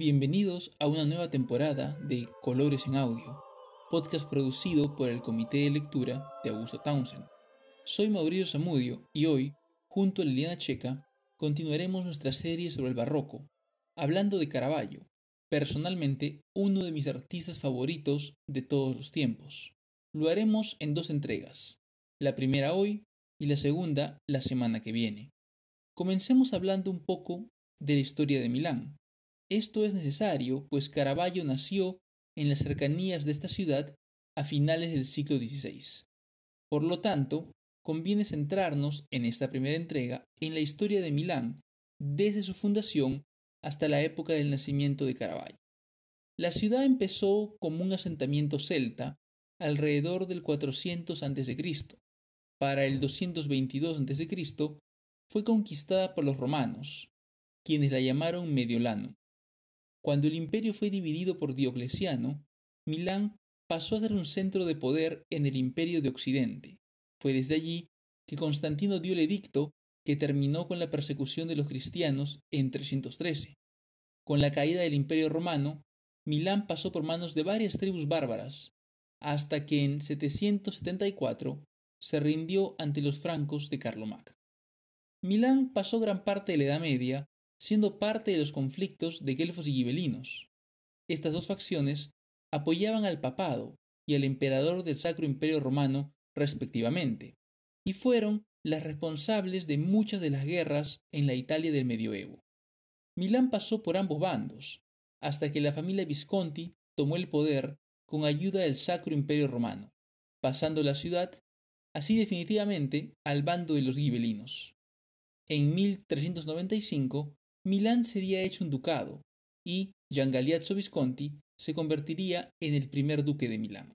Bienvenidos a una nueva temporada de Colores en Audio, podcast producido por el Comité de Lectura de Augusto Townsend. Soy Mauricio Zamudio y hoy, junto a Liliana Checa, continuaremos nuestra serie sobre el barroco, hablando de Caravaggio, personalmente uno de mis artistas favoritos de todos los tiempos. Lo haremos en dos entregas, la primera hoy y la segunda la semana que viene. Comencemos hablando un poco de la historia de Milán. Esto es necesario, pues Caravaggio nació en las cercanías de esta ciudad a finales del siglo XVI. Por lo tanto, conviene centrarnos en esta primera entrega en la historia de Milán, desde su fundación hasta la época del nacimiento de Caravaggio. La ciudad empezó como un asentamiento celta alrededor del 400 a.C. Para el 222 a.C. fue conquistada por los romanos, quienes la llamaron Mediolano. Cuando el imperio fue dividido por Diocleciano, Milán pasó a ser un centro de poder en el imperio de Occidente. Fue desde allí que Constantino dio el edicto que terminó con la persecución de los cristianos en 313. Con la caída del imperio romano, Milán pasó por manos de varias tribus bárbaras, hasta que en 774 se rindió ante los francos de Carlomac. Milán pasó gran parte de la Edad Media siendo parte de los conflictos de guelfos y gibelinos. Estas dos facciones apoyaban al papado y al emperador del Sacro Imperio Romano respectivamente, y fueron las responsables de muchas de las guerras en la Italia del medioevo. Milán pasó por ambos bandos, hasta que la familia Visconti tomó el poder con ayuda del Sacro Imperio Romano, pasando la ciudad así definitivamente al bando de los gibelinos. En 1395 Milán sería hecho un ducado y Gian Galeazzo Visconti se convertiría en el primer duque de Milán.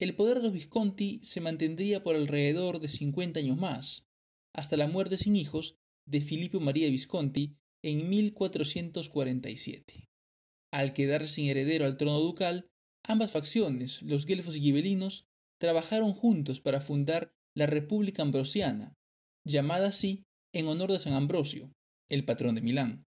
El poder de los Visconti se mantendría por alrededor de 50 años más, hasta la muerte sin hijos de Filippo María Visconti en 1447. Al quedar sin heredero al trono ducal, ambas facciones, los guelfos y gibelinos, trabajaron juntos para fundar la República Ambrosiana, llamada así en honor de San Ambrosio, el patrón de Milán.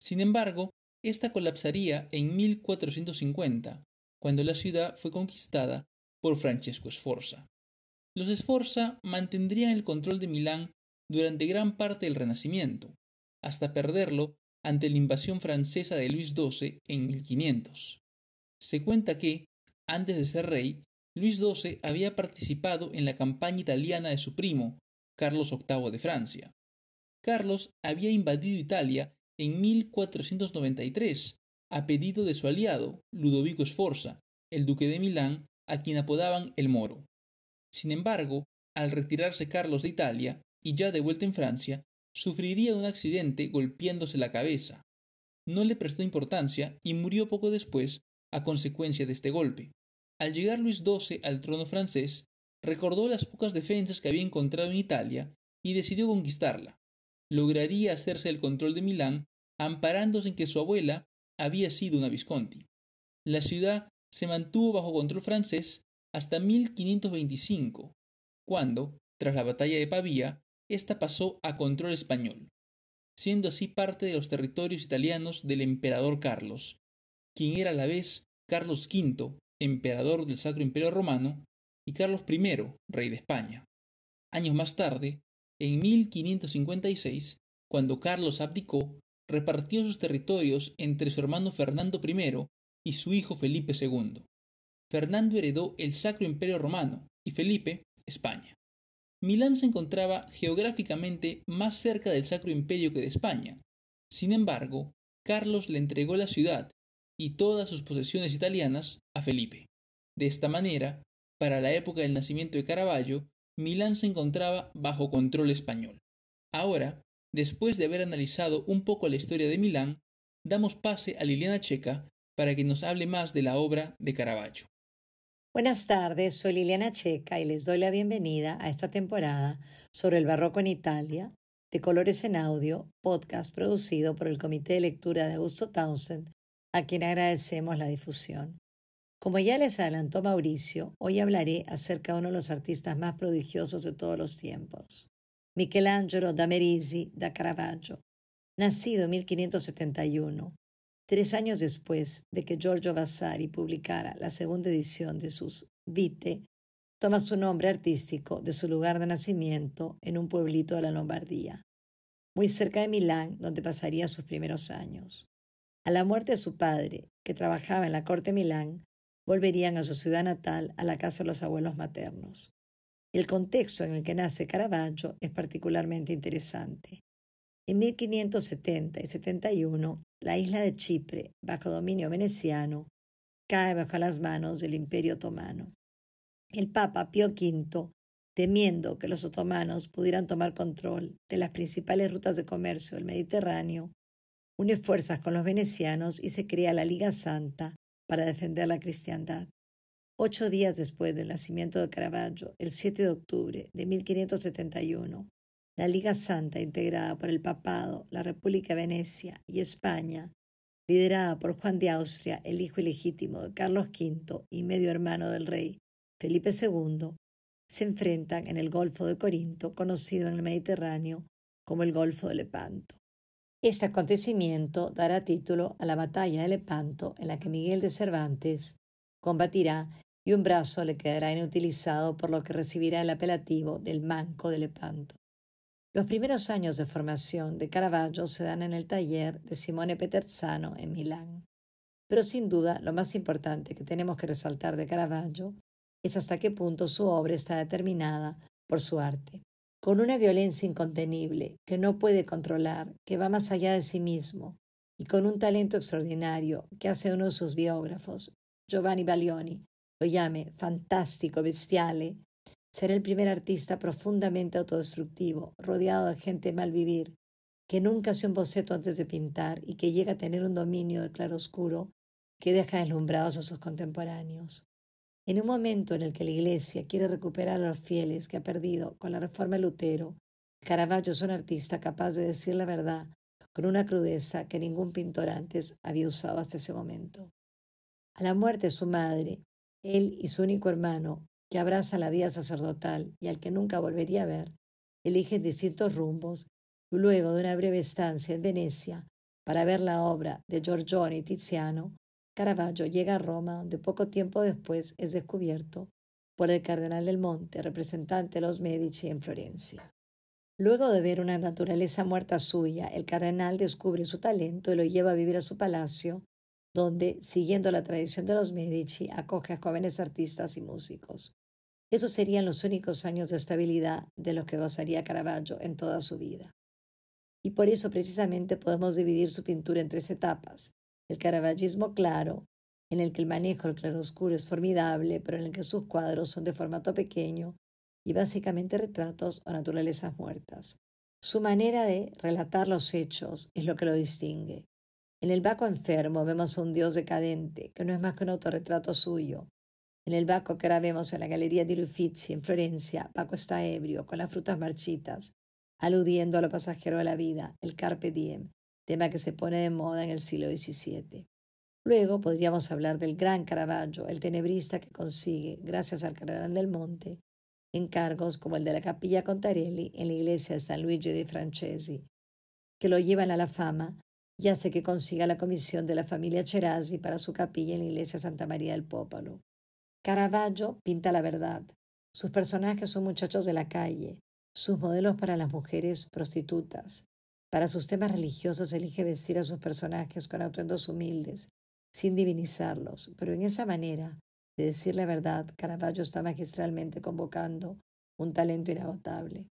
Sin embargo, esta colapsaría en 1450, cuando la ciudad fue conquistada por Francesco Sforza. Los Sforza mantendrían el control de Milán durante gran parte del Renacimiento, hasta perderlo ante la invasión francesa de Luis XII en 1500. Se cuenta que, antes de ser rey, Luis XII había participado en la campaña italiana de su primo, Carlos VIII de Francia. Carlos había invadido Italia en 1493, a pedido de su aliado, Ludovico Sforza, el duque de Milán, a quien apodaban el Moro. Sin embargo, al retirarse Carlos de Italia, y ya de vuelta en Francia, sufriría un accidente golpeándose la cabeza. No le prestó importancia y murió poco después a consecuencia de este golpe. Al llegar Luis XII al trono francés, recordó las pocas defensas que había encontrado en Italia y decidió conquistarla lograría hacerse el control de Milán amparándose en que su abuela había sido una Visconti. La ciudad se mantuvo bajo control francés hasta 1525, cuando, tras la batalla de Pavía, ésta pasó a control español, siendo así parte de los territorios italianos del emperador Carlos, quien era a la vez Carlos V, emperador del Sacro Imperio Romano, y Carlos I, rey de España. Años más tarde, en 1556, cuando Carlos abdicó, repartió sus territorios entre su hermano Fernando I y su hijo Felipe II. Fernando heredó el Sacro Imperio Romano y Felipe España. Milán se encontraba geográficamente más cerca del Sacro Imperio que de España. Sin embargo, Carlos le entregó la ciudad y todas sus posesiones italianas a Felipe. De esta manera, para la época del nacimiento de Caravaggio, Milán se encontraba bajo control español. Ahora, después de haber analizado un poco la historia de Milán, damos pase a Liliana Checa para que nos hable más de la obra de Caravaggio. Buenas tardes, soy Liliana Checa y les doy la bienvenida a esta temporada sobre el barroco en Italia, de Colores en Audio, podcast producido por el Comité de Lectura de Augusto Townsend, a quien agradecemos la difusión. Como ya les adelantó Mauricio, hoy hablaré acerca de uno de los artistas más prodigiosos de todos los tiempos, Michelangelo da Merisi da Caravaggio, nacido en 1571, Tres años después de que Giorgio Vasari publicara la segunda edición de sus Vite, toma su nombre artístico de su lugar de nacimiento en un pueblito de la Lombardía, muy cerca de Milán, donde pasaría sus primeros años. A la muerte de su padre, que trabajaba en la corte de Milán, volverían a su ciudad natal, a la casa de los abuelos maternos. El contexto en el que nace Caravaggio es particularmente interesante. En 1570 y 71, la isla de Chipre, bajo dominio veneciano, cae bajo las manos del Imperio otomano. El Papa Pío V, temiendo que los otomanos pudieran tomar control de las principales rutas de comercio del Mediterráneo, une fuerzas con los venecianos y se crea la Liga Santa para defender la cristiandad. Ocho días después del nacimiento de Caravaggio, el 7 de octubre de 1571, la Liga Santa, integrada por el Papado, la República de Venecia y España, liderada por Juan de Austria, el hijo ilegítimo de Carlos V y medio hermano del rey Felipe II, se enfrentan en el Golfo de Corinto, conocido en el Mediterráneo como el Golfo de Lepanto. Este acontecimiento dará título a la batalla de Lepanto, en la que Miguel de Cervantes combatirá y un brazo le quedará inutilizado, por lo que recibirá el apelativo del Manco de Lepanto. Los primeros años de formación de Caravaggio se dan en el taller de Simone Peterzano en Milán. Pero sin duda lo más importante que tenemos que resaltar de Caravaggio es hasta qué punto su obra está determinada por su arte. Con una violencia incontenible que no puede controlar, que va más allá de sí mismo, y con un talento extraordinario que hace uno de sus biógrafos, Giovanni Baglioni, lo llame fantástico, bestiale, ser el primer artista profundamente autodestructivo, rodeado de gente mal vivir, que nunca hace un boceto antes de pintar y que llega a tener un dominio del claroscuro que deja deslumbrados a sus contemporáneos. En un momento en el que la Iglesia quiere recuperar a los fieles que ha perdido con la reforma de Lutero, Caravaggio es un artista capaz de decir la verdad con una crudeza que ningún pintor antes había usado hasta ese momento. A la muerte de su madre, él y su único hermano, que abraza la vida sacerdotal y al que nunca volvería a ver, eligen distintos rumbos y luego de una breve estancia en Venecia para ver la obra de Giorgione y Tiziano, Caravaggio llega a Roma, donde poco tiempo después es descubierto por el cardenal del Monte, representante de los Medici en Florencia. Luego de ver una naturaleza muerta suya, el cardenal descubre su talento y lo lleva a vivir a su palacio, donde, siguiendo la tradición de los Medici, acoge a jóvenes artistas y músicos. Esos serían los únicos años de estabilidad de los que gozaría Caravaggio en toda su vida. Y por eso precisamente podemos dividir su pintura en tres etapas. El caravaggismo claro, en el que el manejo del claroscuro es formidable, pero en el que sus cuadros son de formato pequeño y básicamente retratos o naturalezas muertas. Su manera de relatar los hechos es lo que lo distingue. En el Baco enfermo vemos a un dios decadente, que no es más que un autorretrato suyo. En el Baco que ahora vemos en la Galería di Uffizi en Florencia, Baco está ebrio, con las frutas marchitas, aludiendo a lo pasajero de la vida, el carpe diem, tema que se pone de moda en el siglo XVII. Luego podríamos hablar del gran Caravaggio, el tenebrista que consigue, gracias al Cardenal del Monte, encargos como el de la Capilla Contarelli en la iglesia de San Luigi de Francesi, que lo llevan a la fama y hace que consiga la comisión de la familia Cherasi para su capilla en la iglesia Santa María del Popolo. Caravaggio pinta la verdad. Sus personajes son muchachos de la calle, sus modelos para las mujeres prostitutas. Para sus temas religiosos elige vestir a sus personajes con atuendos humildes, sin divinizarlos, pero en esa manera de decir la verdad, Caravaggio está magistralmente convocando un talento inagotable.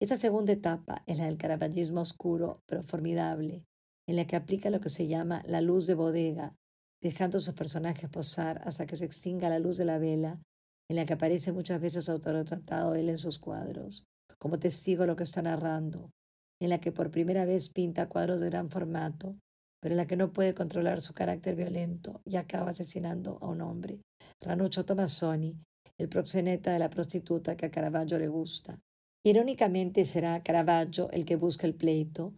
Esa segunda etapa es la del caravallismo oscuro, pero formidable, en la que aplica lo que se llama la luz de bodega, dejando sus personajes posar hasta que se extinga la luz de la vela, en la que aparece muchas veces autorretratado él en sus cuadros, como testigo de lo que está narrando, en la que por primera vez pinta cuadros de gran formato, pero en la que no puede controlar su carácter violento y acaba asesinando a un hombre, Ranuccio Tomassoni, el proxeneta de la prostituta que a Caravaggio le gusta. Irónicamente será Caravaggio el que busca el pleito,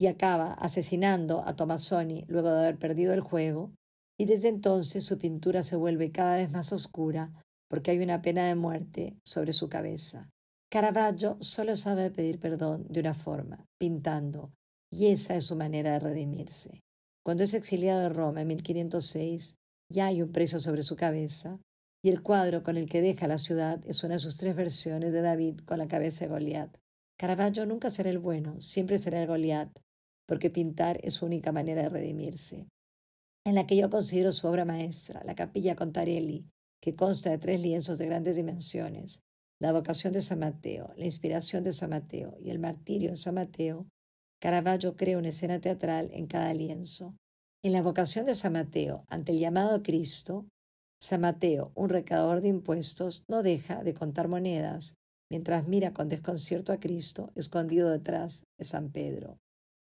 y acaba asesinando a Tomassoni luego de haber perdido el juego, y desde entonces su pintura se vuelve cada vez más oscura porque hay una pena de muerte sobre su cabeza. Caravaggio solo sabe pedir perdón de una forma, pintando, y esa es su manera de redimirse. Cuando es exiliado de Roma en 1506, ya hay un precio sobre su cabeza, y el cuadro con el que deja la ciudad es una de sus tres versiones de David con la cabeza de Goliat. Caravaggio nunca será el bueno, siempre será el Goliat, porque pintar es su única manera de redimirse. En la que yo considero su obra maestra, la Capilla Contarelli, que consta de tres lienzos de grandes dimensiones, la vocación de San Mateo, la inspiración de San Mateo y el martirio de San Mateo, Caravaggio crea una escena teatral en cada lienzo. En la vocación de San Mateo, ante el llamado a Cristo, San Mateo, un recaudador de impuestos, no deja de contar monedas mientras mira con desconcierto a Cristo escondido detrás de San Pedro.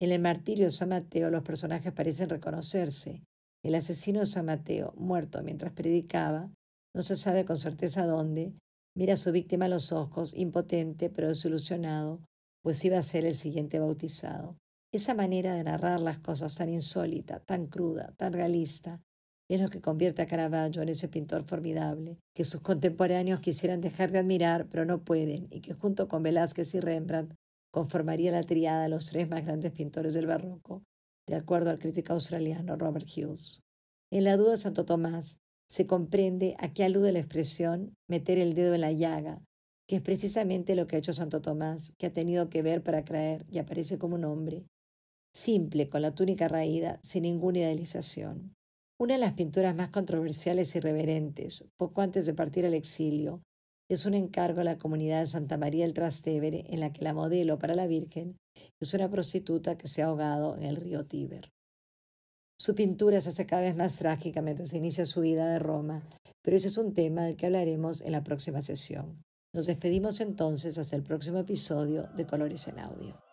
En el martirio de San Mateo los personajes parecen reconocerse. El asesino de San Mateo, muerto mientras predicaba, no se sabe con certeza dónde, mira a su víctima a los ojos, impotente pero desilusionado, pues iba a ser el siguiente bautizado. Esa manera de narrar las cosas tan insólita, tan cruda, tan realista, es lo que convierte a Caravaggio en ese pintor formidable, que sus contemporáneos quisieran dejar de admirar, pero no pueden, y que junto con Velázquez y Rembrandt conformaría la triada de los tres más grandes pintores del barroco, de acuerdo al crítico australiano Robert Hughes. En la duda Santo Tomás se comprende a qué alude la expresión meter el dedo en la llaga, que es precisamente lo que ha hecho Santo Tomás, que ha tenido que ver para creer y aparece como un hombre, simple, con la túnica raída, sin ninguna idealización. Una de las pinturas más controversiales y reverentes, poco antes de partir al exilio, es un encargo a la comunidad de Santa María del Trastevere en la que la modelo para la Virgen es una prostituta que se ha ahogado en el río Tíber. Su pintura se hace cada vez más trágica mientras se inicia su vida de Roma, pero ese es un tema del que hablaremos en la próxima sesión. Nos despedimos entonces hasta el próximo episodio de Colores en Audio.